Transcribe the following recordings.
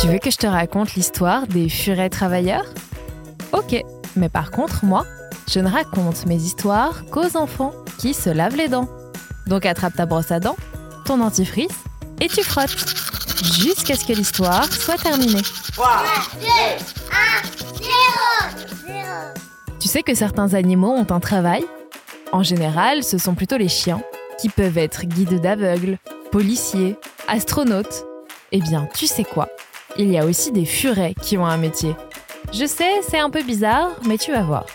Tu veux que je te raconte l'histoire des furets travailleurs? Ok, mais par contre, moi, je ne raconte mes histoires qu'aux enfants qui se lavent les dents. Donc attrape ta brosse à dents, ton dentifrice et tu frottes. Jusqu'à ce que l'histoire soit terminée. 3, 2, 1, 0, Tu sais que certains animaux ont un travail? En général, ce sont plutôt les chiens, qui peuvent être guides d'aveugles, policiers, astronautes. Eh bien, tu sais quoi? Il y a aussi des furets qui ont un métier. Je sais, c'est un peu bizarre, mais tu vas voir.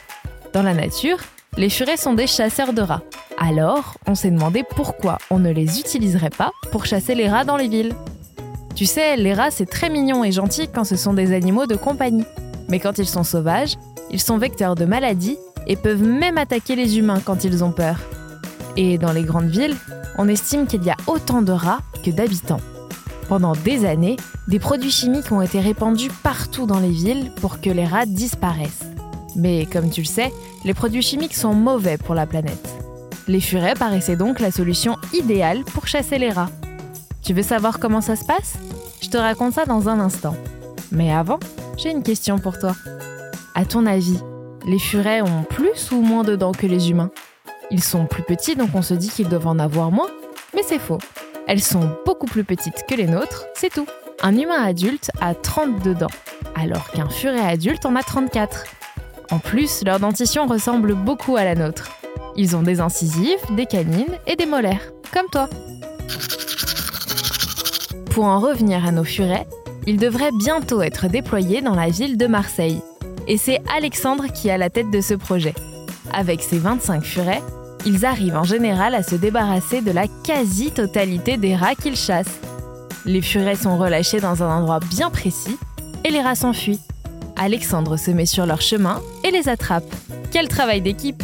Dans la nature, les furets sont des chasseurs de rats. Alors, on s'est demandé pourquoi on ne les utiliserait pas pour chasser les rats dans les villes. Tu sais, les rats, c'est très mignon et gentil quand ce sont des animaux de compagnie. Mais quand ils sont sauvages, ils sont vecteurs de maladies et peuvent même attaquer les humains quand ils ont peur. Et dans les grandes villes, on estime qu'il y a autant de rats que d'habitants. Pendant des années, des produits chimiques ont été répandus partout dans les villes pour que les rats disparaissent. Mais comme tu le sais, les produits chimiques sont mauvais pour la planète. Les furets paraissaient donc la solution idéale pour chasser les rats. Tu veux savoir comment ça se passe? Je te raconte ça dans un instant. Mais avant, j'ai une question pour toi. À ton avis, les furets ont plus ou moins de dents que les humains? Ils sont plus petits donc on se dit qu'ils doivent en avoir moins, mais c'est faux. Elles sont beaucoup plus petites que les nôtres, c'est tout. Un humain adulte a 32 dents, alors qu'un furet adulte en a 34. En plus, leur dentition ressemble beaucoup à la nôtre. Ils ont des incisives, des canines et des molaires, comme toi. Pour en revenir à nos furets, ils devraient bientôt être déployés dans la ville de Marseille. Et c'est Alexandre qui a la tête de ce projet. Avec ses 25 furets, ils arrivent en général à se débarrasser de la quasi-totalité des rats qu'ils chassent. Les furets sont relâchés dans un endroit bien précis et les rats s'enfuient. Alexandre se met sur leur chemin et les attrape. Quel travail d'équipe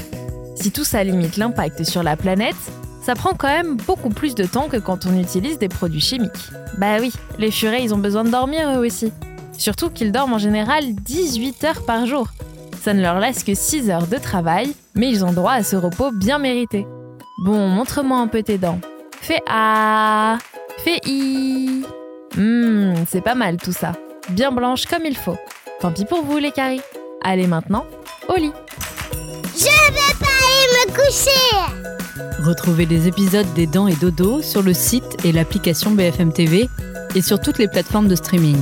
Si tout ça limite l'impact sur la planète, ça prend quand même beaucoup plus de temps que quand on utilise des produits chimiques. Bah oui, les furets, ils ont besoin de dormir eux aussi. Surtout qu'ils dorment en général 18 heures par jour. Ça ne leur laisse que 6 heures de travail, mais ils ont droit à ce repos bien mérité. Bon, montre-moi un peu tes dents. Fais A, fais I. Hum, c'est pas mal tout ça. Bien blanche comme il faut. Tant pis pour vous les caries. Allez maintenant, au lit. Je vais pas aller me coucher Retrouvez les épisodes des Dents et Dodo sur le site et l'application BFM TV et sur toutes les plateformes de streaming.